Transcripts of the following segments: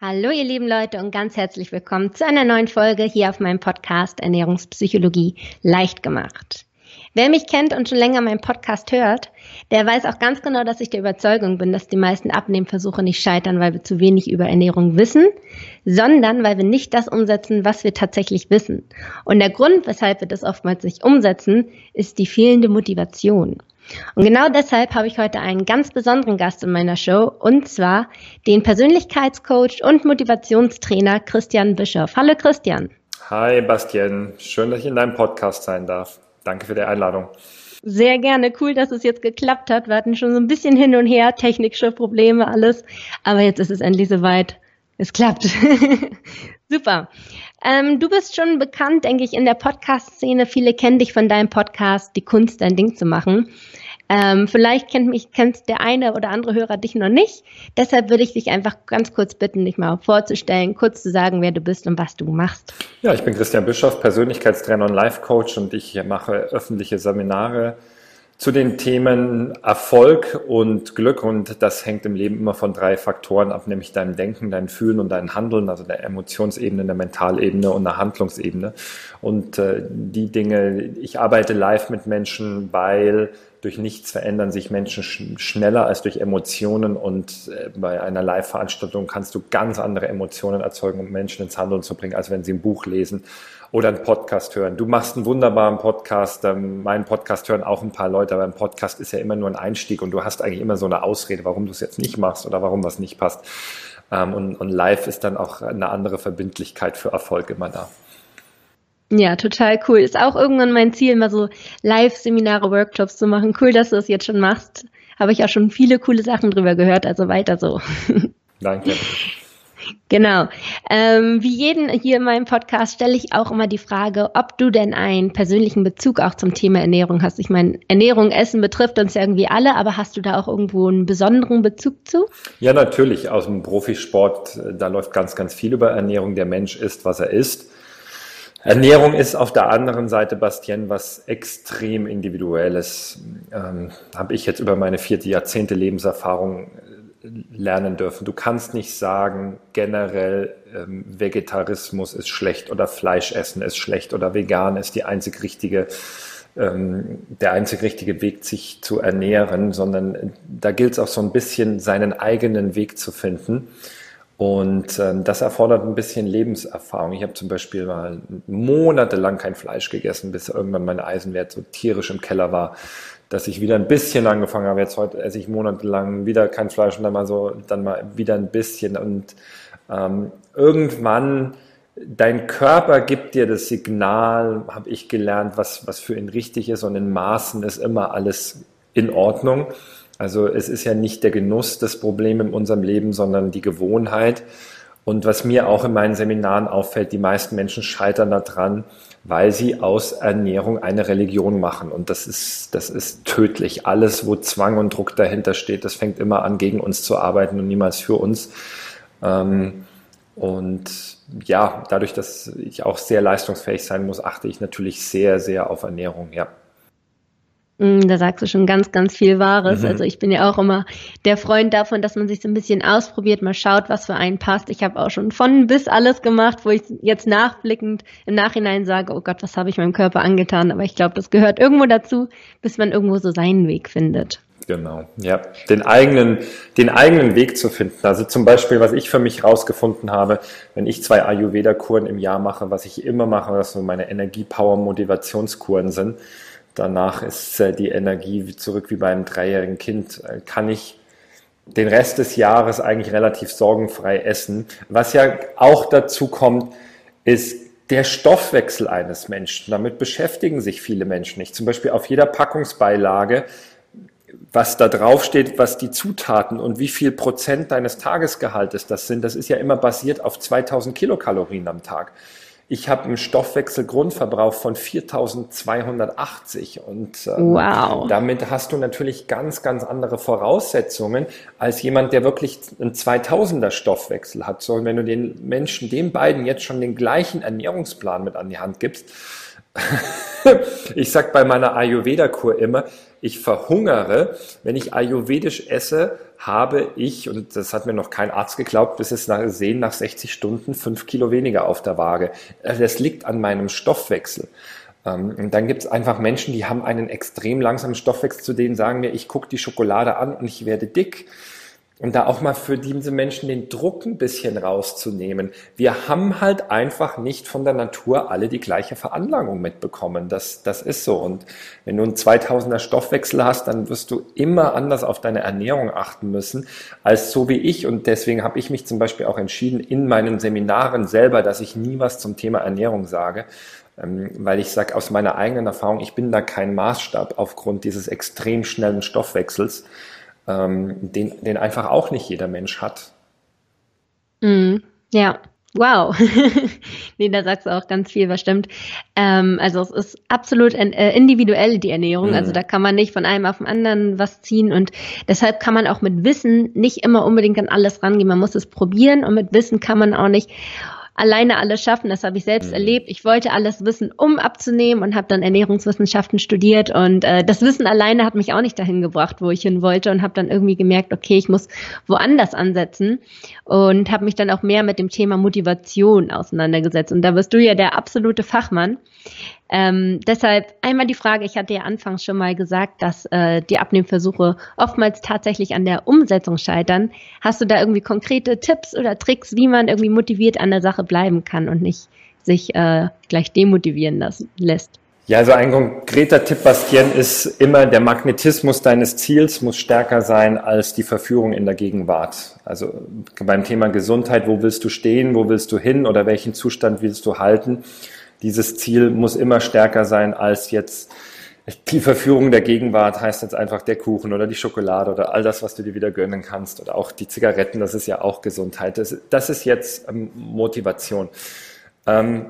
Hallo ihr lieben Leute und ganz herzlich willkommen zu einer neuen Folge hier auf meinem Podcast Ernährungspsychologie leicht gemacht. Wer mich kennt und schon länger meinen Podcast hört, der weiß auch ganz genau, dass ich der Überzeugung bin, dass die meisten Abnehmversuche nicht scheitern, weil wir zu wenig über Ernährung wissen, sondern weil wir nicht das umsetzen, was wir tatsächlich wissen. Und der Grund, weshalb wir das oftmals nicht umsetzen, ist die fehlende Motivation. Und genau deshalb habe ich heute einen ganz besonderen Gast in meiner Show und zwar den Persönlichkeitscoach und Motivationstrainer Christian Bischoff. Hallo Christian. Hi Bastian, schön, dass ich in deinem Podcast sein darf. Danke für die Einladung. Sehr gerne. Cool, dass es jetzt geklappt hat. Wir hatten schon so ein bisschen hin und her, technische Probleme, alles. Aber jetzt ist es endlich soweit. Es klappt. Super. Ähm, du bist schon bekannt, denke ich, in der Podcast-Szene. Viele kennen dich von deinem Podcast, die Kunst, dein Ding zu machen. Ähm, vielleicht kennt mich, kennt der eine oder andere Hörer dich noch nicht. Deshalb würde ich dich einfach ganz kurz bitten, dich mal vorzustellen, kurz zu sagen, wer du bist und was du machst. Ja, ich bin Christian Bischoff, Persönlichkeitstrainer und Life-Coach und ich mache öffentliche Seminare zu den Themen Erfolg und Glück und das hängt im Leben immer von drei Faktoren ab, nämlich deinem Denken, dein Fühlen und dein Handeln, also der Emotionsebene, der Mentalebene und der Handlungsebene. Und äh, die Dinge, ich arbeite live mit Menschen, weil durch nichts verändern sich Menschen sch schneller als durch Emotionen und äh, bei einer Live-Veranstaltung kannst du ganz andere Emotionen erzeugen, um Menschen ins Handeln zu bringen, als wenn sie ein Buch lesen oder einen Podcast hören. Du machst einen wunderbaren Podcast, ähm, meinen Podcast hören auch ein paar Leute, aber ein Podcast ist ja immer nur ein Einstieg und du hast eigentlich immer so eine Ausrede, warum du es jetzt nicht machst oder warum was nicht passt. Ähm, und, und live ist dann auch eine andere Verbindlichkeit für Erfolg immer da. Ja, total cool. Ist auch irgendwann mein Ziel, mal so Live-Seminare, Workshops zu machen. Cool, dass du das jetzt schon machst. Habe ich auch schon viele coole Sachen drüber gehört, also weiter so. Danke. Genau. Ähm, wie jeden hier in meinem Podcast stelle ich auch immer die Frage, ob du denn einen persönlichen Bezug auch zum Thema Ernährung hast. Ich meine, Ernährung, Essen betrifft uns ja irgendwie alle, aber hast du da auch irgendwo einen besonderen Bezug zu? Ja, natürlich. Aus dem Profisport, da läuft ganz, ganz viel über Ernährung. Der Mensch isst, was er isst. Ernährung ist auf der anderen Seite, Bastien, was extrem individuelles. Ähm, Habe ich jetzt über meine vierte Jahrzehnte Lebenserfahrung lernen dürfen. Du kannst nicht sagen, generell ähm, Vegetarismus ist schlecht oder Fleischessen ist schlecht oder vegan ist die einzig richtige, ähm, der einzig richtige Weg, sich zu ernähren, sondern da gilt es auch so ein bisschen, seinen eigenen Weg zu finden. Und ähm, das erfordert ein bisschen Lebenserfahrung. Ich habe zum Beispiel mal monatelang kein Fleisch gegessen, bis irgendwann mein Eisenwert so tierisch im Keller war, dass ich wieder ein bisschen angefangen habe. Jetzt heute esse ich monatelang wieder kein Fleisch und dann mal so, dann mal wieder ein bisschen. Und ähm, irgendwann dein Körper gibt dir das Signal, habe ich gelernt, was, was für ihn richtig ist und in Maßen ist immer alles in Ordnung. Also es ist ja nicht der Genuss das Problem in unserem Leben, sondern die Gewohnheit. Und was mir auch in meinen Seminaren auffällt, die meisten Menschen scheitern daran, weil sie aus Ernährung eine Religion machen. Und das ist, das ist tödlich. Alles, wo Zwang und Druck dahinter steht, das fängt immer an, gegen uns zu arbeiten und niemals für uns. Ähm, und ja, dadurch, dass ich auch sehr leistungsfähig sein muss, achte ich natürlich sehr, sehr auf Ernährung, ja. Mm, da sagst du schon ganz, ganz viel Wahres. Mhm. Also ich bin ja auch immer der Freund davon, dass man sich so ein bisschen ausprobiert, mal schaut, was für einen passt. Ich habe auch schon von bis alles gemacht, wo ich jetzt nachblickend im Nachhinein sage, oh Gott, was habe ich meinem Körper angetan? Aber ich glaube, das gehört irgendwo dazu, bis man irgendwo so seinen Weg findet. Genau, ja, den eigenen, den eigenen Weg zu finden. Also zum Beispiel, was ich für mich rausgefunden habe, wenn ich zwei Ayurveda-Kuren im Jahr mache, was ich immer mache, was so meine Energie-Power-Motivationskuren sind, Danach ist äh, die Energie zurück wie beim dreijährigen Kind. Äh, kann ich den Rest des Jahres eigentlich relativ sorgenfrei essen. Was ja auch dazu kommt, ist der Stoffwechsel eines Menschen. Damit beschäftigen sich viele Menschen nicht. Zum Beispiel auf jeder Packungsbeilage, was da drauf steht, was die Zutaten und wie viel Prozent deines Tagesgehaltes das sind, das ist ja immer basiert auf 2000 Kilokalorien am Tag. Ich habe einen Stoffwechselgrundverbrauch von 4280 und ähm, wow. damit hast du natürlich ganz, ganz andere Voraussetzungen als jemand, der wirklich einen 2000er Stoffwechsel hat. So, und wenn du den Menschen, den beiden jetzt schon den gleichen Ernährungsplan mit an die Hand gibst, ich sag bei meiner Ayurveda-Kur immer, ich verhungere, wenn ich ayurvedisch esse, habe ich, und das hat mir noch kein Arzt geglaubt, bis es nach, sehen, nach 60 Stunden fünf Kilo weniger auf der Waage. Äh, das liegt an meinem Stoffwechsel. Ähm, und dann gibt es einfach Menschen, die haben einen extrem langsamen Stoffwechsel, zu denen sagen wir, ich gucke die Schokolade an und ich werde dick. Und da auch mal für diese Menschen den Druck ein bisschen rauszunehmen. Wir haben halt einfach nicht von der Natur alle die gleiche Veranlagung mitbekommen. Das, das ist so. Und wenn du einen 2000er Stoffwechsel hast, dann wirst du immer anders auf deine Ernährung achten müssen, als so wie ich. Und deswegen habe ich mich zum Beispiel auch entschieden, in meinen Seminaren selber, dass ich nie was zum Thema Ernährung sage, ähm, weil ich sage aus meiner eigenen Erfahrung, ich bin da kein Maßstab aufgrund dieses extrem schnellen Stoffwechsels ähm, den, den einfach auch nicht jeder Mensch hat. Mm, ja, Wow. nee, da sagst du auch ganz viel, was stimmt. Ähm, also es ist absolut äh, individuell, die Ernährung. Also mhm. Also da kann man nicht von einem auf den anderen was ziehen. Und deshalb kann man auch mit Wissen nicht immer unbedingt an alles rangehen. Man muss es probieren und mit Wissen kann man auch nicht alleine alles schaffen. Das habe ich selbst mhm. erlebt. Ich wollte alles wissen, um abzunehmen und habe dann Ernährungswissenschaften studiert. Und äh, das Wissen alleine hat mich auch nicht dahin gebracht, wo ich hin wollte und habe dann irgendwie gemerkt, okay, ich muss woanders ansetzen und habe mich dann auch mehr mit dem Thema Motivation auseinandergesetzt. Und da wirst du ja der absolute Fachmann. Ähm, deshalb einmal die Frage, ich hatte ja anfangs schon mal gesagt, dass äh, die Abnehmversuche oftmals tatsächlich an der Umsetzung scheitern. Hast du da irgendwie konkrete Tipps oder Tricks, wie man irgendwie motiviert an der Sache bleiben kann und nicht sich äh, gleich demotivieren lassen, lässt? Ja, also ein konkreter Tipp, Bastien, ist immer, der Magnetismus deines Ziels muss stärker sein als die Verführung in der Gegenwart. Also beim Thema Gesundheit, wo willst du stehen, wo willst du hin oder welchen Zustand willst du halten? Dieses Ziel muss immer stärker sein als jetzt die Verführung der Gegenwart heißt jetzt einfach der Kuchen oder die Schokolade oder all das, was du dir wieder gönnen kannst oder auch die Zigaretten, das ist ja auch Gesundheit. Das, das ist jetzt ähm, Motivation. Ähm,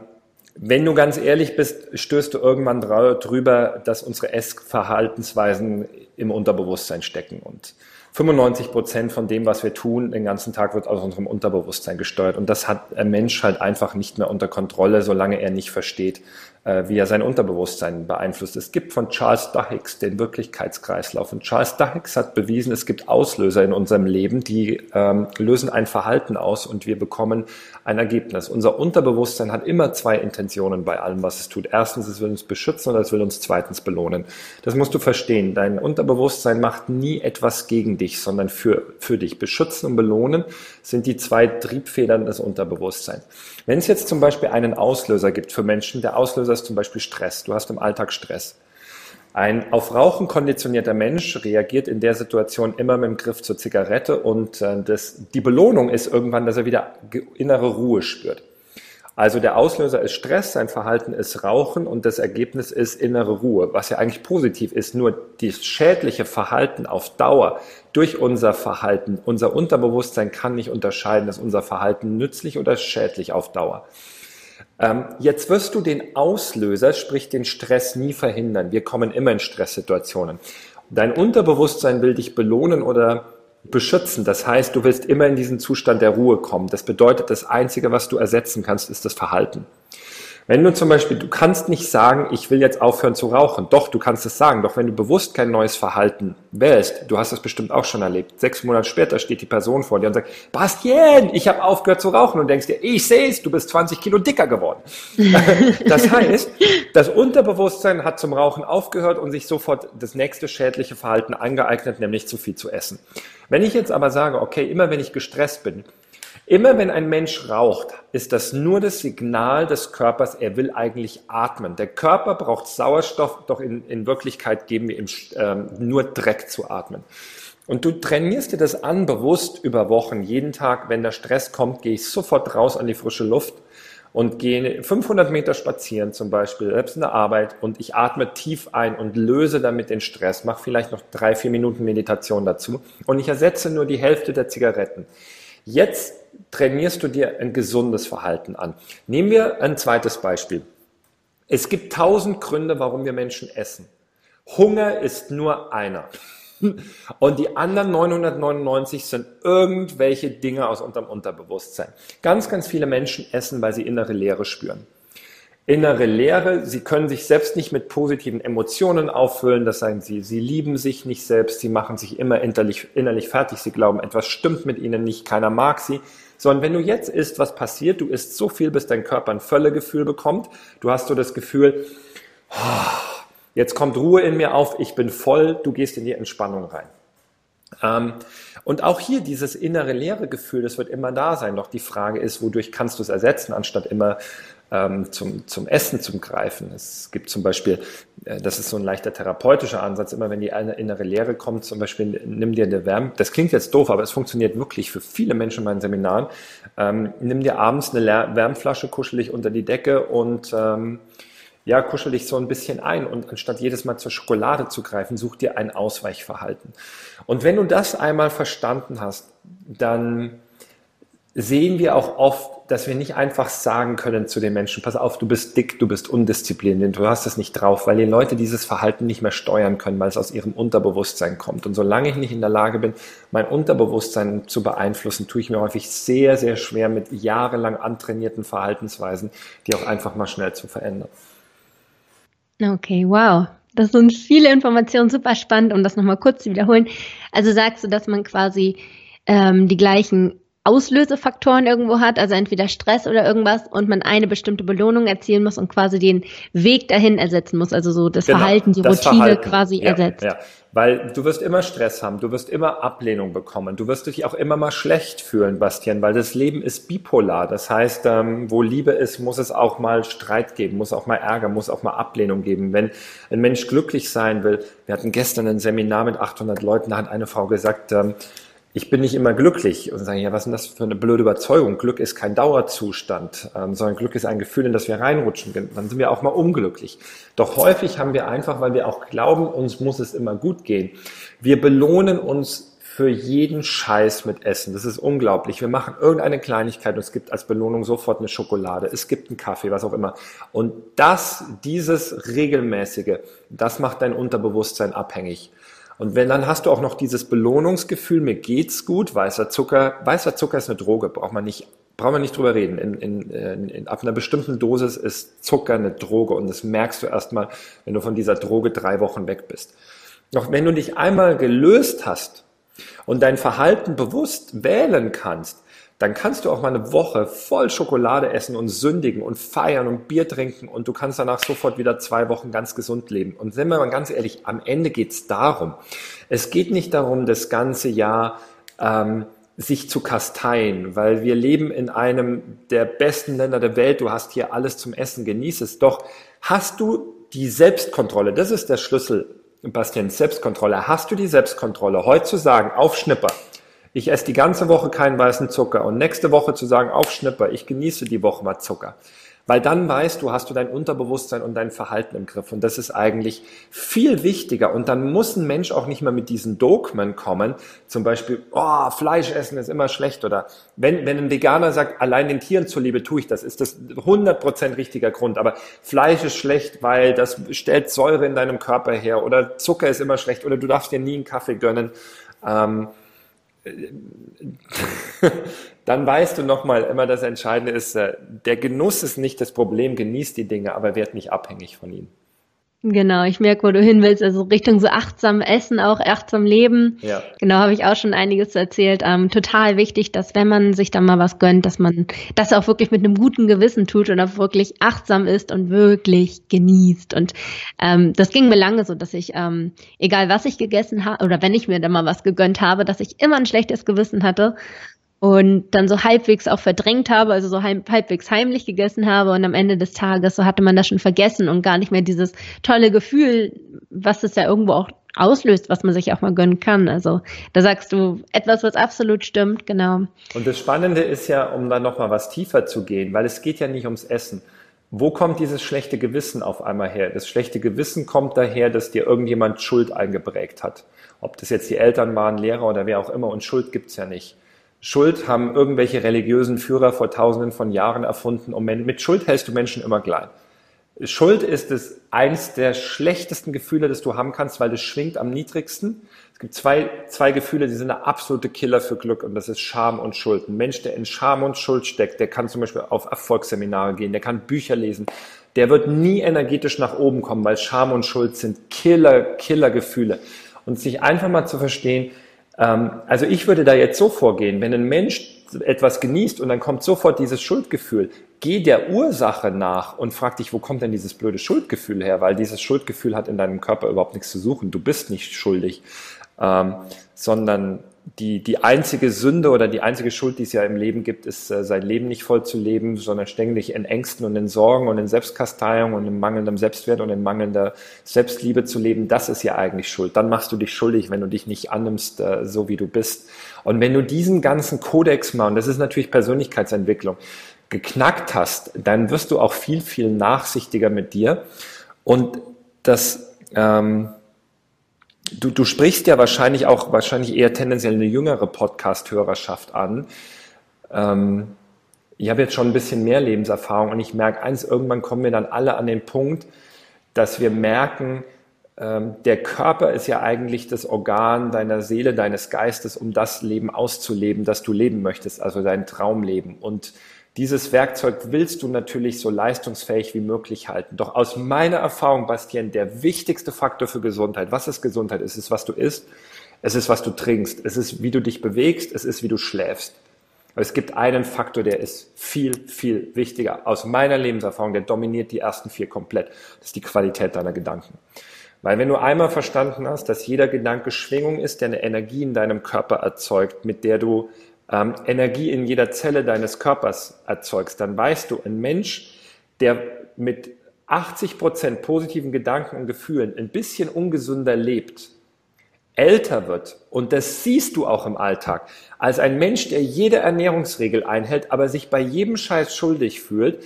wenn du ganz ehrlich bist, stößt du irgendwann drüber, dass unsere Essverhaltensweisen im Unterbewusstsein stecken und 95 Prozent von dem, was wir tun, den ganzen Tag wird aus unserem Unterbewusstsein gesteuert. Und das hat ein Mensch halt einfach nicht mehr unter Kontrolle, solange er nicht versteht, wie er sein Unterbewusstsein beeinflusst. Es gibt von Charles Duhigg den Wirklichkeitskreislauf. Und Charles Duhigg hat bewiesen, es gibt Auslöser in unserem Leben, die ähm, lösen ein Verhalten aus und wir bekommen ein Ergebnis. Unser Unterbewusstsein hat immer zwei Intentionen bei allem, was es tut. Erstens, es will uns beschützen und es will uns zweitens belohnen. Das musst du verstehen. Dein Unterbewusstsein macht nie etwas gegen dich, sondern für, für dich. Beschützen und belohnen sind die zwei Triebfedern des Unterbewusstseins. Wenn es jetzt zum Beispiel einen Auslöser gibt für Menschen, der Auslöser ist zum Beispiel Stress. Du hast im Alltag Stress. Ein auf Rauchen konditionierter Mensch reagiert in der Situation immer mit dem Griff zur Zigarette und äh, das, die Belohnung ist irgendwann, dass er wieder innere Ruhe spürt. Also der Auslöser ist Stress, sein Verhalten ist Rauchen und das Ergebnis ist innere Ruhe, was ja eigentlich positiv ist. Nur das schädliche Verhalten auf Dauer durch unser Verhalten, unser Unterbewusstsein kann nicht unterscheiden, ist unser Verhalten nützlich oder schädlich auf Dauer. Ähm, jetzt wirst du den Auslöser, sprich den Stress, nie verhindern. Wir kommen immer in Stresssituationen. Dein Unterbewusstsein will dich belohnen oder beschützen. Das heißt, du willst immer in diesen Zustand der Ruhe kommen. Das bedeutet, das Einzige, was du ersetzen kannst, ist das Verhalten. Wenn du zum Beispiel, du kannst nicht sagen, ich will jetzt aufhören zu rauchen. Doch, du kannst es sagen. Doch wenn du bewusst kein neues Verhalten wählst, du hast das bestimmt auch schon erlebt. Sechs Monate später steht die Person vor dir und sagt, Bastien, ich habe aufgehört zu rauchen. Und denkst dir, ich sehe es, du bist 20 Kilo dicker geworden. das heißt, das Unterbewusstsein hat zum Rauchen aufgehört und sich sofort das nächste schädliche Verhalten angeeignet, nämlich zu viel zu essen. Wenn ich jetzt aber sage, okay, immer wenn ich gestresst bin, Immer wenn ein Mensch raucht, ist das nur das Signal des Körpers, er will eigentlich atmen. Der Körper braucht Sauerstoff, doch in, in Wirklichkeit geben wir ihm ähm, nur Dreck zu atmen. Und du trainierst dir das an, bewusst über Wochen. Jeden Tag, wenn der Stress kommt, gehe ich sofort raus an die frische Luft und gehe 500 Meter spazieren zum Beispiel, selbst in der Arbeit und ich atme tief ein und löse damit den Stress, mache vielleicht noch drei, vier Minuten Meditation dazu und ich ersetze nur die Hälfte der Zigaretten. Jetzt trainierst du dir ein gesundes Verhalten an. Nehmen wir ein zweites Beispiel. Es gibt tausend Gründe, warum wir Menschen essen. Hunger ist nur einer. Und die anderen 999 sind irgendwelche Dinge aus unserem Unterbewusstsein. Ganz, ganz viele Menschen essen, weil sie innere Leere spüren. innere Leere. Sie können sich selbst nicht mit positiven Emotionen auffüllen. Das sagen sie. Sie lieben sich nicht selbst. Sie machen sich immer innerlich, innerlich fertig. Sie glauben, etwas stimmt mit ihnen nicht. Keiner mag sie. Sondern wenn du jetzt isst, was passiert? Du isst so viel, bis dein Körper ein Völlegefühl bekommt. Du hast so das Gefühl, oh, jetzt kommt Ruhe in mir auf. Ich bin voll. Du gehst in die Entspannung rein. Ähm, und auch hier dieses innere leere Gefühl, das wird immer da sein. Doch die Frage ist, wodurch kannst du es ersetzen, anstatt immer ähm, zum, zum Essen zum Greifen. Es gibt zum Beispiel, äh, das ist so ein leichter therapeutischer Ansatz, immer wenn die innere Leere kommt, zum Beispiel nimm dir eine Wärme, das klingt jetzt doof, aber es funktioniert wirklich für viele Menschen in meinen Seminaren, ähm, nimm dir abends eine Wärmflasche, kuschel dich unter die Decke und ähm, ja, kuschel dich so ein bisschen ein und anstatt jedes Mal zur Schokolade zu greifen, such dir ein Ausweichverhalten. Und wenn du das einmal verstanden hast, dann sehen wir auch oft, dass wir nicht einfach sagen können zu den Menschen, pass auf, du bist dick, du bist undiszipliniert, du hast es nicht drauf, weil die Leute dieses Verhalten nicht mehr steuern können, weil es aus ihrem Unterbewusstsein kommt. Und solange ich nicht in der Lage bin, mein Unterbewusstsein zu beeinflussen, tue ich mir häufig sehr, sehr schwer mit jahrelang antrainierten Verhaltensweisen, die auch einfach mal schnell zu verändern. Okay, wow. Das sind viele Informationen, super spannend, um das nochmal kurz zu wiederholen. Also sagst du, dass man quasi ähm, die gleichen Auslösefaktoren irgendwo hat, also entweder Stress oder irgendwas und man eine bestimmte Belohnung erzielen muss und quasi den Weg dahin ersetzen muss, also so das genau, Verhalten, die Routine Verhalten. quasi ja, ersetzt. Ja. Weil du wirst immer Stress haben, du wirst immer Ablehnung bekommen, du wirst dich auch immer mal schlecht fühlen, Bastian, weil das Leben ist bipolar. Das heißt, ähm, wo Liebe ist, muss es auch mal Streit geben, muss auch mal Ärger, muss auch mal Ablehnung geben. Wenn ein Mensch glücklich sein will, wir hatten gestern ein Seminar mit 800 Leuten, da hat eine Frau gesagt, ähm, ich bin nicht immer glücklich und sagen, ja, was ist denn das für eine blöde Überzeugung? Glück ist kein Dauerzustand, ähm, sondern Glück ist ein Gefühl, in das wir reinrutschen. Dann sind wir auch mal unglücklich. Doch häufig haben wir einfach, weil wir auch glauben, uns muss es immer gut gehen. Wir belohnen uns für jeden Scheiß mit Essen. Das ist unglaublich. Wir machen irgendeine Kleinigkeit und es gibt als Belohnung sofort eine Schokolade. Es gibt einen Kaffee, was auch immer. Und das, dieses regelmäßige, das macht dein Unterbewusstsein abhängig. Und wenn dann hast du auch noch dieses Belohnungsgefühl, mir geht's gut, weißer Zucker, weißer Zucker ist eine Droge, braucht man nicht, braucht man nicht drüber reden. In, in, in, ab einer bestimmten Dosis ist Zucker eine Droge und das merkst du erstmal, wenn du von dieser Droge drei Wochen weg bist. Doch wenn du dich einmal gelöst hast und dein Verhalten bewusst wählen kannst, dann kannst du auch mal eine Woche voll Schokolade essen und sündigen und feiern und Bier trinken und du kannst danach sofort wieder zwei Wochen ganz gesund leben. Und sind wir mal ganz ehrlich, am Ende geht's darum. Es geht nicht darum, das ganze Jahr ähm, sich zu kasteien, weil wir leben in einem der besten Länder der Welt. Du hast hier alles zum Essen, genieß es. Doch hast du die Selbstkontrolle, das ist der Schlüssel, Bastian, Selbstkontrolle. Hast du die Selbstkontrolle, heute zu sagen, auf Schnipper, ich esse die ganze Woche keinen weißen Zucker und nächste Woche zu sagen, auf Schnipper, ich genieße die Woche mal Zucker. Weil dann weißt du, hast du dein Unterbewusstsein und dein Verhalten im Griff. Und das ist eigentlich viel wichtiger. Und dann muss ein Mensch auch nicht mehr mit diesen Dogmen kommen. Zum Beispiel, oh, Fleisch essen ist immer schlecht. Oder wenn, wenn ein Veganer sagt, allein den Tieren zuliebe tue ich das, ist das 100% richtiger Grund. Aber Fleisch ist schlecht, weil das stellt Säure in deinem Körper her. Oder Zucker ist immer schlecht. Oder du darfst dir nie einen Kaffee gönnen. Ähm, dann weißt du nochmal, immer das Entscheidende ist, äh, der Genuss ist nicht das Problem, genießt die Dinge, aber werd nicht abhängig von ihnen. Genau, ich merke, wo du hin willst, also Richtung so achtsam Essen, auch achtsam Leben. Ja. Genau, habe ich auch schon einiges erzählt. Ähm, total wichtig, dass wenn man sich dann mal was gönnt, dass man das auch wirklich mit einem guten Gewissen tut und auch wirklich achtsam ist und wirklich genießt. Und ähm, das ging mir lange so, dass ich, ähm, egal was ich gegessen habe, oder wenn ich mir dann mal was gegönnt habe, dass ich immer ein schlechtes Gewissen hatte und dann so halbwegs auch verdrängt habe, also so halbwegs heimlich gegessen habe und am Ende des Tages so hatte man das schon vergessen und gar nicht mehr dieses tolle Gefühl, was es ja irgendwo auch auslöst, was man sich auch mal gönnen kann. Also da sagst du etwas, was absolut stimmt, genau. Und das Spannende ist ja, um da nochmal was tiefer zu gehen, weil es geht ja nicht ums Essen. Wo kommt dieses schlechte Gewissen auf einmal her? Das schlechte Gewissen kommt daher, dass dir irgendjemand Schuld eingeprägt hat. Ob das jetzt die Eltern waren, Lehrer oder wer auch immer, und Schuld gibt's ja nicht. Schuld haben irgendwelche religiösen Führer vor tausenden von Jahren erfunden. Und mit Schuld hältst du Menschen immer klein. Schuld ist es eins der schlechtesten Gefühle, das du haben kannst, weil es schwingt am niedrigsten. Es gibt zwei, zwei Gefühle, die sind der absolute Killer für Glück und das ist Scham und Schuld. Ein Mensch, der in Scham und Schuld steckt, der kann zum Beispiel auf Erfolgsseminare gehen, der kann Bücher lesen, der wird nie energetisch nach oben kommen, weil Scham und Schuld sind Killer, Killer-Gefühle. Und sich einfach mal zu verstehen, also ich würde da jetzt so vorgehen, wenn ein Mensch etwas genießt und dann kommt sofort dieses Schuldgefühl, geh der Ursache nach und frag dich, wo kommt denn dieses blöde Schuldgefühl her? Weil dieses Schuldgefühl hat in deinem Körper überhaupt nichts zu suchen. Du bist nicht schuldig, ähm, sondern die, die einzige Sünde oder die einzige Schuld, die es ja im Leben gibt, ist, äh, sein Leben nicht voll zu leben, sondern ständig in Ängsten und in Sorgen und in Selbstkasteiung und in mangelndem Selbstwert und in mangelnder Selbstliebe zu leben. Das ist ja eigentlich Schuld. Dann machst du dich schuldig, wenn du dich nicht annimmst, äh, so wie du bist. Und wenn du diesen ganzen Kodex mal, und das ist natürlich Persönlichkeitsentwicklung, geknackt hast, dann wirst du auch viel, viel nachsichtiger mit dir. Und das, ähm, Du, du sprichst ja wahrscheinlich auch wahrscheinlich eher tendenziell eine jüngere Podcast-Hörerschaft an. Ähm, ich habe jetzt schon ein bisschen mehr Lebenserfahrung und ich merke eins, irgendwann kommen wir dann alle an den Punkt, dass wir merken, ähm, der Körper ist ja eigentlich das Organ deiner Seele, deines Geistes, um das Leben auszuleben, das du leben möchtest, also dein Traumleben. Und dieses Werkzeug willst du natürlich so leistungsfähig wie möglich halten. Doch aus meiner Erfahrung, Bastien, der wichtigste Faktor für Gesundheit, was ist Gesundheit? Es ist, was du isst, es ist, was du trinkst, es ist, wie du dich bewegst, es ist, wie du schläfst. Aber es gibt einen Faktor, der ist viel, viel wichtiger. Aus meiner Lebenserfahrung, der dominiert die ersten vier komplett. Das ist die Qualität deiner Gedanken. Weil wenn du einmal verstanden hast, dass jeder Gedanke Schwingung ist, der eine Energie in deinem Körper erzeugt, mit der du ähm, Energie in jeder Zelle deines Körpers erzeugst, dann weißt du, ein Mensch, der mit 80 Prozent positiven Gedanken und Gefühlen ein bisschen ungesünder lebt, älter wird, und das siehst du auch im Alltag, als ein Mensch, der jede Ernährungsregel einhält, aber sich bei jedem Scheiß schuldig fühlt,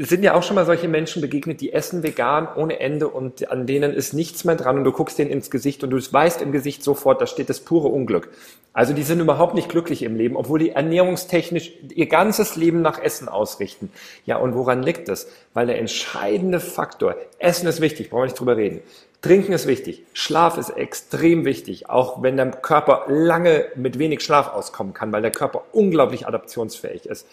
sind ja auch schon mal solche Menschen begegnet, die essen vegan ohne Ende und an denen ist nichts mehr dran und du guckst denen ins Gesicht und du weißt im Gesicht sofort, da steht das pure Unglück. Also die sind überhaupt nicht glücklich im Leben, obwohl die ernährungstechnisch ihr ganzes Leben nach Essen ausrichten. Ja, und woran liegt das? Weil der entscheidende Faktor, Essen ist wichtig, brauchen wir nicht drüber reden. Trinken ist wichtig, Schlaf ist extrem wichtig, auch wenn der Körper lange mit wenig Schlaf auskommen kann, weil der Körper unglaublich adaptionsfähig ist.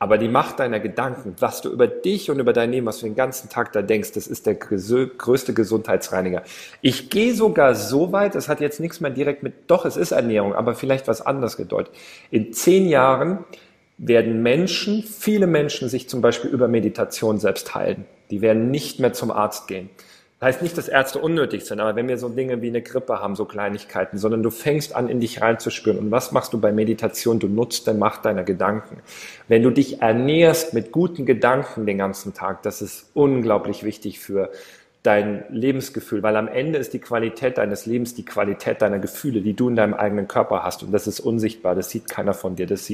Aber die Macht deiner Gedanken, was du über dich und über dein Leben, was du den ganzen Tag da denkst, das ist der größte Gesundheitsreiniger. Ich gehe sogar so weit, es hat jetzt nichts mehr direkt mit, doch, es ist Ernährung, aber vielleicht was anderes gedeutet. In zehn Jahren werden Menschen, viele Menschen sich zum Beispiel über Meditation selbst heilen. Die werden nicht mehr zum Arzt gehen. Heißt nicht, dass Ärzte unnötig sind, aber wenn wir so Dinge wie eine Grippe haben, so Kleinigkeiten, sondern du fängst an, in dich reinzuspüren. Und was machst du bei Meditation? Du nutzt den Macht deiner Gedanken. Wenn du dich ernährst mit guten Gedanken den ganzen Tag, das ist unglaublich wichtig für dein Lebensgefühl, weil am Ende ist die Qualität deines Lebens die Qualität deiner Gefühle, die du in deinem eigenen Körper hast. Und das ist unsichtbar, das sieht keiner von dir, das,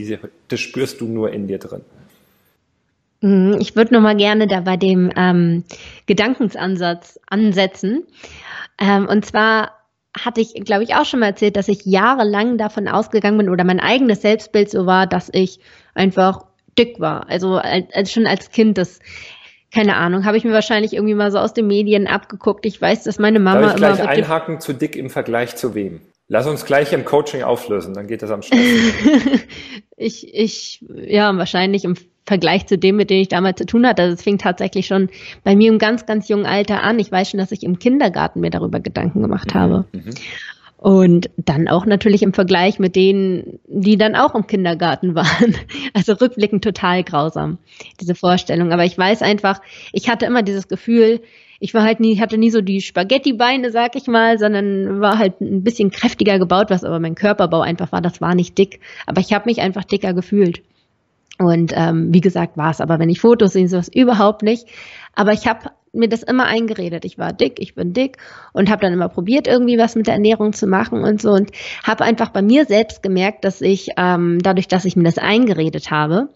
das spürst du nur in dir drin. Mhm, ich würde nochmal gerne da bei dem ähm, Gedankensansatz ansetzen. Ähm, und zwar hatte ich, glaube ich, auch schon mal erzählt, dass ich jahrelang davon ausgegangen bin oder mein eigenes Selbstbild so war, dass ich einfach dick war. Also als, als schon als Kind das keine Ahnung, habe ich mir wahrscheinlich irgendwie mal so aus den Medien abgeguckt. Ich weiß, dass meine Mama Darf ich gleich immer einhaken zu dick im Vergleich zu wem? Lass uns gleich im Coaching auflösen, dann geht das am schnellsten. ich, ich, ja, wahrscheinlich im Vergleich zu dem, mit dem ich damals zu tun hatte. Also es fing tatsächlich schon bei mir im ganz, ganz jungen Alter an. Ich weiß schon, dass ich im Kindergarten mir darüber Gedanken gemacht mhm. habe. Mhm. Und dann auch natürlich im Vergleich mit denen, die dann auch im Kindergarten waren. Also rückblickend total grausam, diese Vorstellung. Aber ich weiß einfach, ich hatte immer dieses Gefühl, ich war halt nie, hatte nie so die Spaghetti-Beine, sag ich mal, sondern war halt ein bisschen kräftiger gebaut, was aber mein Körperbau einfach war. Das war nicht dick. Aber ich habe mich einfach dicker gefühlt. Und ähm, wie gesagt, war es aber, wenn ich Fotos sehe, sowas überhaupt nicht. Aber ich habe mir das immer eingeredet. Ich war dick, ich bin dick und habe dann immer probiert, irgendwie was mit der Ernährung zu machen und so. Und habe einfach bei mir selbst gemerkt, dass ich ähm, dadurch, dass ich mir das eingeredet habe,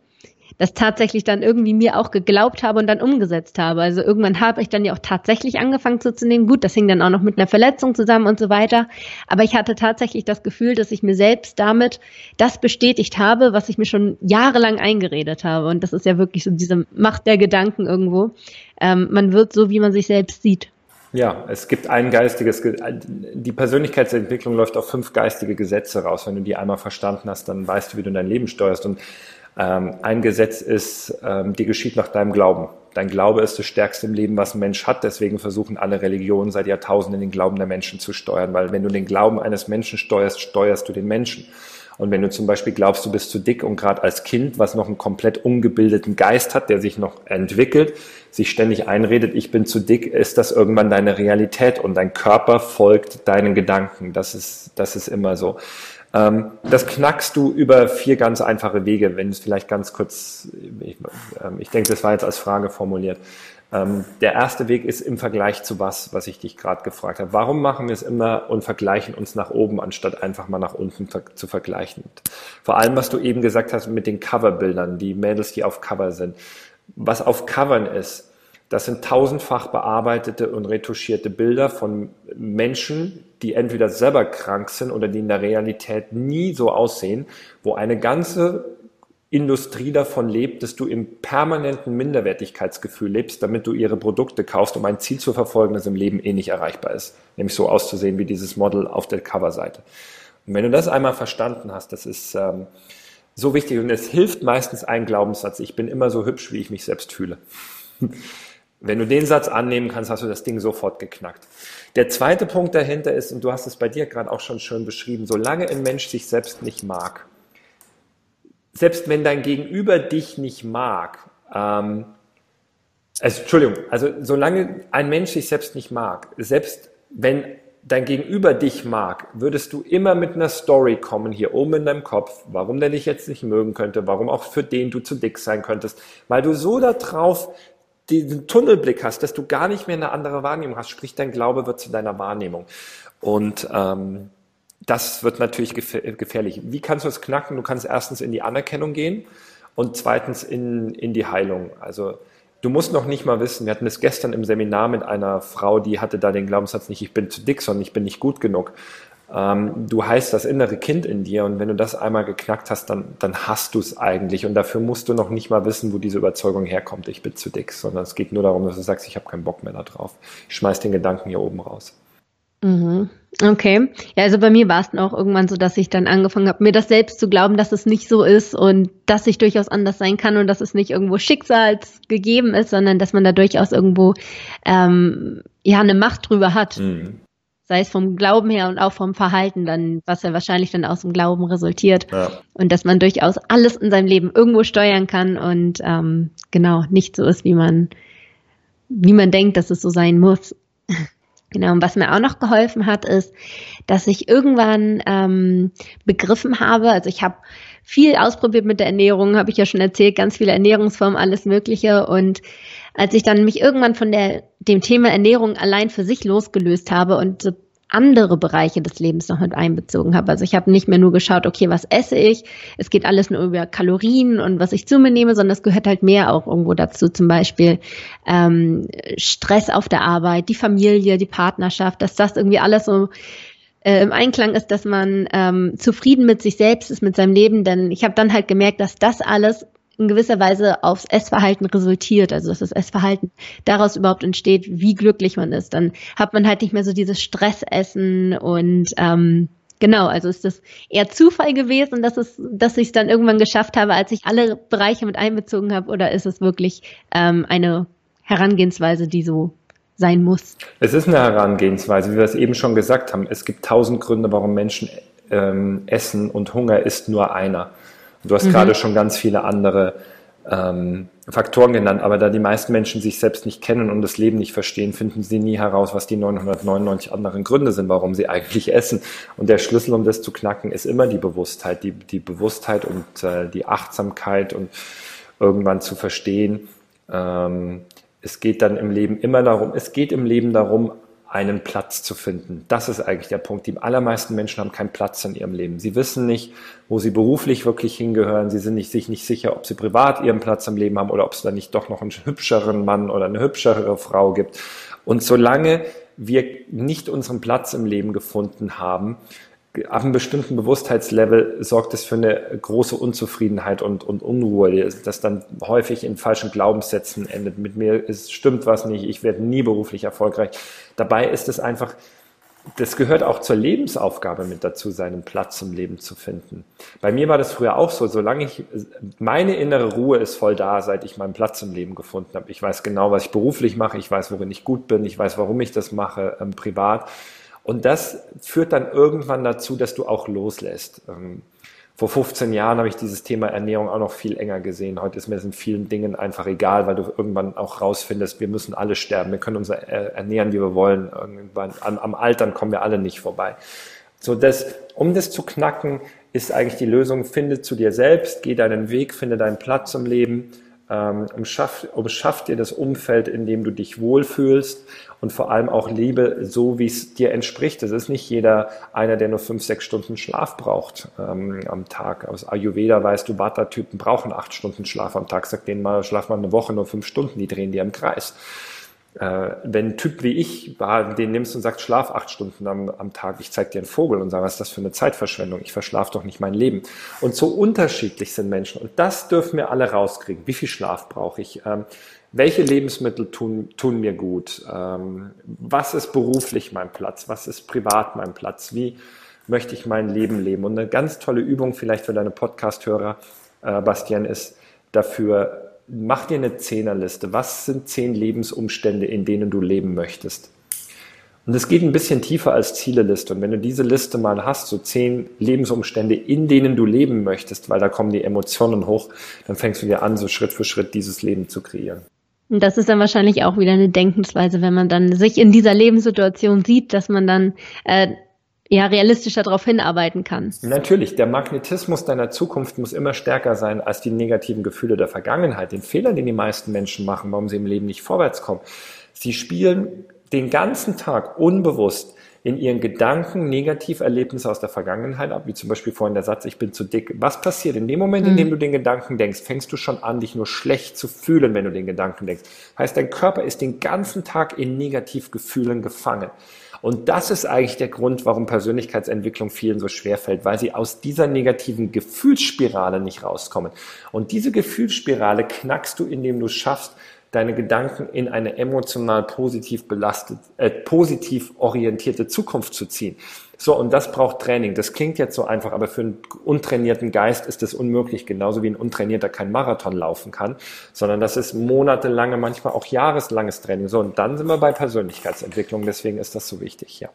das tatsächlich dann irgendwie mir auch geglaubt habe und dann umgesetzt habe. Also irgendwann habe ich dann ja auch tatsächlich angefangen zuzunehmen. Gut, das hing dann auch noch mit einer Verletzung zusammen und so weiter. Aber ich hatte tatsächlich das Gefühl, dass ich mir selbst damit das bestätigt habe, was ich mir schon jahrelang eingeredet habe. Und das ist ja wirklich so diese Macht der Gedanken irgendwo. Ähm, man wird so, wie man sich selbst sieht. Ja, es gibt ein geistiges, die Persönlichkeitsentwicklung läuft auf fünf geistige Gesetze raus. Wenn du die einmal verstanden hast, dann weißt du, wie du dein Leben steuerst. Und ein Gesetz ist, ähm, die geschieht nach deinem Glauben. Dein Glaube ist das Stärkste im Leben, was ein Mensch hat. Deswegen versuchen alle Religionen seit Jahrtausenden den Glauben der Menschen zu steuern, weil wenn du den Glauben eines Menschen steuerst, steuerst du den Menschen. Und wenn du zum Beispiel glaubst, du bist zu dick und gerade als Kind, was noch einen komplett ungebildeten Geist hat, der sich noch entwickelt, sich ständig einredet, ich bin zu dick, ist das irgendwann deine Realität und dein Körper folgt deinen Gedanken. Das ist, das ist immer so. Ähm, das knackst du über vier ganz einfache Wege, wenn es vielleicht ganz kurz, ich, ähm, ich denke, das war jetzt als Frage formuliert. Ähm, der erste Weg ist im Vergleich zu was, was ich dich gerade gefragt habe. Warum machen wir es immer und vergleichen uns nach oben, anstatt einfach mal nach unten zu vergleichen? Vor allem, was du eben gesagt hast mit den Coverbildern, die Mädels, die auf Cover sind. Was auf Covern ist, das sind tausendfach bearbeitete und retuschierte Bilder von Menschen, die entweder selber krank sind oder die in der Realität nie so aussehen, wo eine ganze Industrie davon lebt, dass du im permanenten Minderwertigkeitsgefühl lebst, damit du ihre Produkte kaufst, um ein Ziel zu verfolgen, das im Leben eh nicht erreichbar ist. Nämlich so auszusehen wie dieses Model auf der Coverseite. Und wenn du das einmal verstanden hast, das ist ähm, so wichtig und es hilft meistens ein Glaubenssatz, ich bin immer so hübsch, wie ich mich selbst fühle. Wenn du den Satz annehmen kannst, hast du das Ding sofort geknackt. Der zweite Punkt dahinter ist, und du hast es bei dir gerade auch schon schön beschrieben, solange ein Mensch sich selbst nicht mag, selbst wenn dein Gegenüber dich nicht mag, ähm, also, Entschuldigung, also solange ein Mensch sich selbst nicht mag, selbst wenn dein Gegenüber dich mag, würdest du immer mit einer Story kommen hier oben in deinem Kopf, warum der dich jetzt nicht mögen könnte, warum auch für den du zu dick sein könntest, weil du so darauf diesen Tunnelblick hast, dass du gar nicht mehr eine andere Wahrnehmung hast, sprich dein Glaube wird zu deiner Wahrnehmung. Und ähm, das wird natürlich gefährlich. Wie kannst du es knacken? Du kannst erstens in die Anerkennung gehen und zweitens in, in die Heilung. Also du musst noch nicht mal wissen, wir hatten es gestern im Seminar mit einer Frau, die hatte da den Glaubenssatz nicht, ich bin zu dick, sondern ich bin nicht gut genug. Ähm, du heißt das innere Kind in dir und wenn du das einmal geknackt hast, dann, dann hast du es eigentlich und dafür musst du noch nicht mal wissen, wo diese Überzeugung herkommt, ich bin zu dick, sondern es geht nur darum, dass du sagst, ich habe keinen Bock mehr darauf. Ich schmeiß den Gedanken hier oben raus. Mhm. Okay. Ja, also bei mir war es dann auch irgendwann so, dass ich dann angefangen habe, mir das selbst zu glauben, dass es nicht so ist und dass ich durchaus anders sein kann und dass es nicht irgendwo schicksalsgegeben ist, sondern dass man da durchaus irgendwo ähm, ja eine Macht drüber hat. Mhm. Sei es vom Glauben her und auch vom Verhalten dann, was ja wahrscheinlich dann aus dem Glauben resultiert. Ja. Und dass man durchaus alles in seinem Leben irgendwo steuern kann und ähm, genau nicht so ist, wie man, wie man denkt, dass es so sein muss. Genau, und was mir auch noch geholfen hat, ist, dass ich irgendwann ähm, begriffen habe, also ich habe viel ausprobiert mit der Ernährung, habe ich ja schon erzählt, ganz viele Ernährungsformen, alles Mögliche. Und als ich dann mich irgendwann von der, dem Thema Ernährung allein für sich losgelöst habe und so andere Bereiche des Lebens noch mit einbezogen habe. Also ich habe nicht mehr nur geschaut, okay, was esse ich? Es geht alles nur über Kalorien und was ich zu mir nehme, sondern es gehört halt mehr auch irgendwo dazu. Zum Beispiel ähm, Stress auf der Arbeit, die Familie, die Partnerschaft, dass das irgendwie alles so äh, im Einklang ist, dass man ähm, zufrieden mit sich selbst ist, mit seinem Leben. Denn ich habe dann halt gemerkt, dass das alles in gewisser Weise aufs Essverhalten resultiert, also dass das Essverhalten daraus überhaupt entsteht, wie glücklich man ist. Dann hat man halt nicht mehr so dieses Stressessen und ähm, genau, also ist das eher Zufall gewesen, dass es, dass ich es dann irgendwann geschafft habe, als ich alle Bereiche mit einbezogen habe, oder ist es wirklich ähm, eine Herangehensweise, die so sein muss? Es ist eine Herangehensweise, wie wir es eben schon gesagt haben. Es gibt tausend Gründe, warum Menschen ähm, essen und Hunger ist nur einer. Du hast mhm. gerade schon ganz viele andere ähm, Faktoren genannt, aber da die meisten Menschen sich selbst nicht kennen und das Leben nicht verstehen, finden sie nie heraus, was die 999 anderen Gründe sind, warum sie eigentlich essen. Und der Schlüssel, um das zu knacken, ist immer die Bewusstheit, die, die Bewusstheit und äh, die Achtsamkeit und irgendwann zu verstehen, ähm, es geht dann im Leben immer darum, es geht im Leben darum, einen Platz zu finden. Das ist eigentlich der Punkt. Die allermeisten Menschen haben keinen Platz in ihrem Leben. Sie wissen nicht, wo sie beruflich wirklich hingehören. Sie sind nicht, sich nicht sicher, ob sie privat ihren Platz im Leben haben oder ob es da nicht doch noch einen hübscheren Mann oder eine hübschere Frau gibt. Und solange wir nicht unseren Platz im Leben gefunden haben, ab einem bestimmten Bewusstheitslevel sorgt es für eine große Unzufriedenheit und, und Unruhe, das dann häufig in falschen Glaubenssätzen endet. Mit mir ist, stimmt was nicht, ich werde nie beruflich erfolgreich. Dabei ist es einfach das gehört auch zur Lebensaufgabe mit dazu, seinen Platz im Leben zu finden. Bei mir war das früher auch so, solange ich, meine innere Ruhe ist voll da, seit ich meinen Platz im Leben gefunden habe. Ich weiß genau, was ich beruflich mache, ich weiß, worin ich gut bin, ich weiß, warum ich das mache, ähm, privat. Und das führt dann irgendwann dazu, dass du auch loslässt. Ähm, vor 15 Jahren habe ich dieses Thema Ernährung auch noch viel enger gesehen. Heute ist mir das in vielen Dingen einfach egal, weil du irgendwann auch rausfindest, wir müssen alle sterben. Wir können uns ernähren, wie wir wollen. Irgendwann am, am Altern kommen wir alle nicht vorbei. So das, um das zu knacken, ist eigentlich die Lösung, finde zu dir selbst, geh deinen Weg, finde deinen Platz im Leben, ähm, umschaff, umschaff dir das Umfeld, in dem du dich wohlfühlst und vor allem auch Liebe so, wie es dir entspricht. Es ist nicht jeder einer, der nur fünf, sechs Stunden Schlaf braucht ähm, am Tag. Aus Ayurveda weißt du, Vata-Typen brauchen acht Stunden Schlaf am Tag. Sag denen mal, schlaf mal eine Woche nur fünf Stunden, die drehen dir im Kreis. Äh, wenn ein Typ wie ich war, den nimmst und sagst, schlaf acht Stunden am, am Tag, ich zeig dir einen Vogel und sag, was ist das für eine Zeitverschwendung? Ich verschlaf doch nicht mein Leben. Und so unterschiedlich sind Menschen. Und das dürfen wir alle rauskriegen. Wie viel Schlaf brauche ich? Ähm, welche Lebensmittel tun, tun mir gut? Ähm, was ist beruflich mein Platz? Was ist privat mein Platz? Wie möchte ich mein Leben leben? Und eine ganz tolle Übung vielleicht für deine Podcast-Hörer, äh, Bastian, ist dafür, mach dir eine Zehnerliste. Was sind zehn Lebensumstände, in denen du leben möchtest? Und es geht ein bisschen tiefer als Zieleliste. Und wenn du diese Liste mal hast, so zehn Lebensumstände, in denen du leben möchtest, weil da kommen die Emotionen hoch, dann fängst du dir an, so Schritt für Schritt dieses Leben zu kreieren. Und das ist dann wahrscheinlich auch wieder eine Denkensweise, wenn man dann sich in dieser Lebenssituation sieht, dass man dann äh, ja realistischer darauf hinarbeiten kann. Natürlich, der Magnetismus deiner Zukunft muss immer stärker sein als die negativen Gefühle der Vergangenheit. Den Fehler, den die meisten Menschen machen, warum sie im Leben nicht vorwärts kommen. Sie spielen den ganzen Tag unbewusst in ihren Gedanken Negativerlebnisse aus der Vergangenheit ab, wie zum Beispiel vorhin der Satz, ich bin zu dick. Was passiert in dem Moment, in dem mhm. du den Gedanken denkst? Fängst du schon an, dich nur schlecht zu fühlen, wenn du den Gedanken denkst? Heißt, dein Körper ist den ganzen Tag in Negativgefühlen gefangen. Und das ist eigentlich der Grund, warum Persönlichkeitsentwicklung vielen so schwer fällt, weil sie aus dieser negativen Gefühlsspirale nicht rauskommen. Und diese Gefühlsspirale knackst du, indem du schaffst, deine Gedanken in eine emotional positiv belastet, äh, positiv orientierte Zukunft zu ziehen. So, und das braucht Training. Das klingt jetzt so einfach, aber für einen untrainierten Geist ist das unmöglich, genauso wie ein Untrainierter kein Marathon laufen kann, sondern das ist monatelange, manchmal auch jahreslanges Training. So, und dann sind wir bei Persönlichkeitsentwicklung, deswegen ist das so wichtig, ja.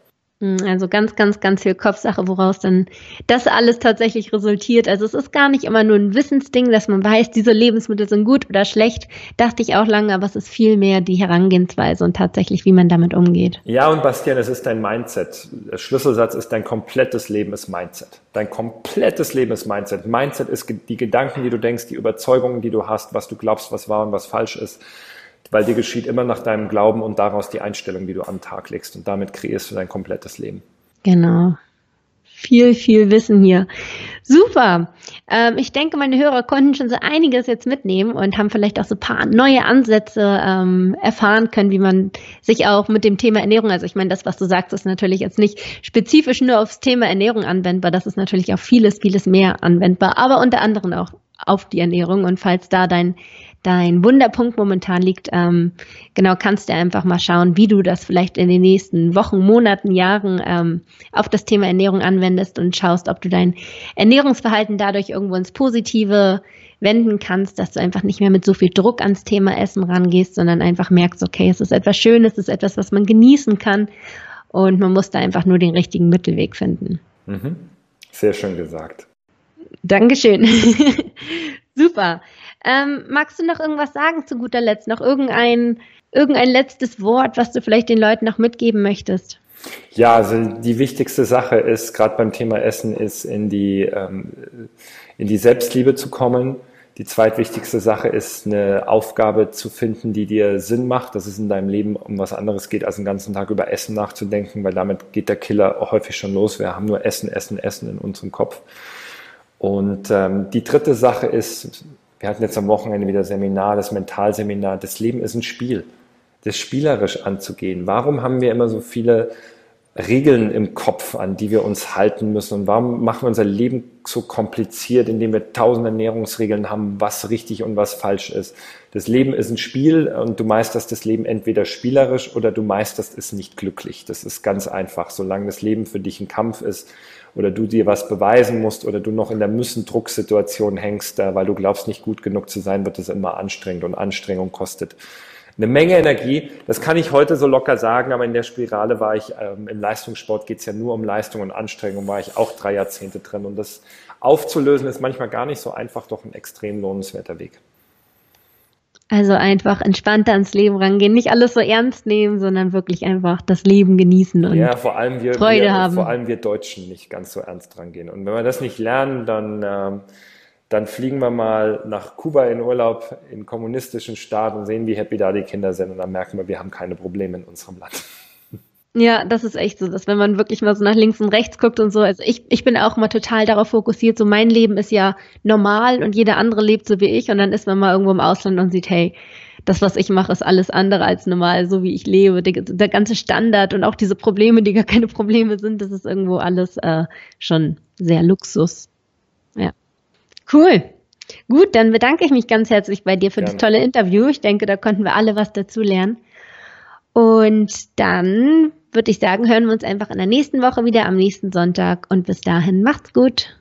Hm, also ganz, ganz, ganz viel Kopfsache, woraus dann das alles tatsächlich resultiert. Also es ist gar nicht immer nur ein Wissensding, dass man weiß, diese Lebensmittel sind gut oder schlecht. Dachte ich auch lange, aber es ist viel mehr die Herangehensweise und tatsächlich, wie man damit umgeht. Ja, und Bastian, es ist dein Mindset. Der Schlüsselsatz ist, dein komplettes Leben ist Mindset. Dein komplettes Leben ist Mindset. Mindset ist die Gedanken, die du denkst, die Überzeugungen, die du hast, was du glaubst, was wahr und was falsch ist weil dir geschieht immer nach deinem Glauben und daraus die Einstellung, die du am Tag legst. Und damit kreierst du dein komplettes Leben. Genau. Viel, viel Wissen hier. Super. Ähm, ich denke, meine Hörer konnten schon so einiges jetzt mitnehmen und haben vielleicht auch so ein paar neue Ansätze ähm, erfahren können, wie man sich auch mit dem Thema Ernährung, also ich meine, das, was du sagst, ist natürlich jetzt nicht spezifisch nur aufs Thema Ernährung anwendbar. Das ist natürlich auf vieles, vieles mehr anwendbar, aber unter anderem auch auf die Ernährung. Und falls da dein dein Wunderpunkt momentan liegt, ähm, genau kannst du einfach mal schauen, wie du das vielleicht in den nächsten Wochen, Monaten, Jahren ähm, auf das Thema Ernährung anwendest und schaust, ob du dein Ernährungsverhalten dadurch irgendwo ins Positive wenden kannst, dass du einfach nicht mehr mit so viel Druck ans Thema Essen rangehst, sondern einfach merkst, okay, es ist etwas Schönes, es ist etwas, was man genießen kann und man muss da einfach nur den richtigen Mittelweg finden. Mhm. Sehr schön gesagt. Dankeschön. Super. Ähm, magst du noch irgendwas sagen zu guter Letzt? Noch irgendein, irgendein letztes Wort, was du vielleicht den Leuten noch mitgeben möchtest? Ja, also die wichtigste Sache ist, gerade beim Thema Essen, ist in die, ähm, in die Selbstliebe zu kommen. Die zweitwichtigste Sache ist, eine Aufgabe zu finden, die dir Sinn macht, dass es in deinem Leben um was anderes geht, als den ganzen Tag über Essen nachzudenken, weil damit geht der Killer häufig schon los. Wir haben nur Essen, Essen, Essen in unserem Kopf. Und ähm, die dritte Sache ist, wir hatten jetzt am Wochenende wieder Seminar, das Mentalseminar. Das Leben ist ein Spiel, das spielerisch anzugehen. Warum haben wir immer so viele Regeln im Kopf, an die wir uns halten müssen? Und warum machen wir unser Leben so kompliziert, indem wir tausend Ernährungsregeln haben, was richtig und was falsch ist? Das Leben ist ein Spiel und du meisterst das Leben entweder spielerisch oder du meisterst es nicht glücklich. Das ist ganz einfach. Solange das Leben für dich ein Kampf ist oder du dir was beweisen musst oder du noch in der Müssen-Drucksituation hängst, weil du glaubst, nicht gut genug zu sein, wird es immer anstrengend und Anstrengung kostet eine Menge Energie. Das kann ich heute so locker sagen, aber in der Spirale war ich, ähm, im Leistungssport geht es ja nur um Leistung und Anstrengung, war ich auch drei Jahrzehnte drin. Und das aufzulösen ist manchmal gar nicht so einfach, doch ein extrem lohnenswerter Weg. Also einfach entspannter ans Leben rangehen, nicht alles so ernst nehmen, sondern wirklich einfach das Leben genießen und ja, vor allem wir, Freude wir, haben. Vor allem wir Deutschen nicht ganz so ernst rangehen. Und wenn wir das nicht lernen, dann ähm, dann fliegen wir mal nach Kuba in Urlaub, in kommunistischen Staat und sehen, wie happy da die Kinder sind. Und dann merken wir, wir haben keine Probleme in unserem Land. Ja, das ist echt so, dass wenn man wirklich mal so nach links und rechts guckt und so, also ich, ich bin auch mal total darauf fokussiert, so mein Leben ist ja normal und jeder andere lebt so wie ich und dann ist man mal irgendwo im Ausland und sieht, hey, das, was ich mache, ist alles andere als normal, so wie ich lebe. Der, der ganze Standard und auch diese Probleme, die gar keine Probleme sind, das ist irgendwo alles äh, schon sehr Luxus. Ja. Cool. Gut, dann bedanke ich mich ganz herzlich bei dir für Gerne. das tolle Interview. Ich denke, da konnten wir alle was dazu lernen. Und dann würde ich sagen, hören wir uns einfach in der nächsten Woche wieder am nächsten Sonntag. Und bis dahin, macht's gut.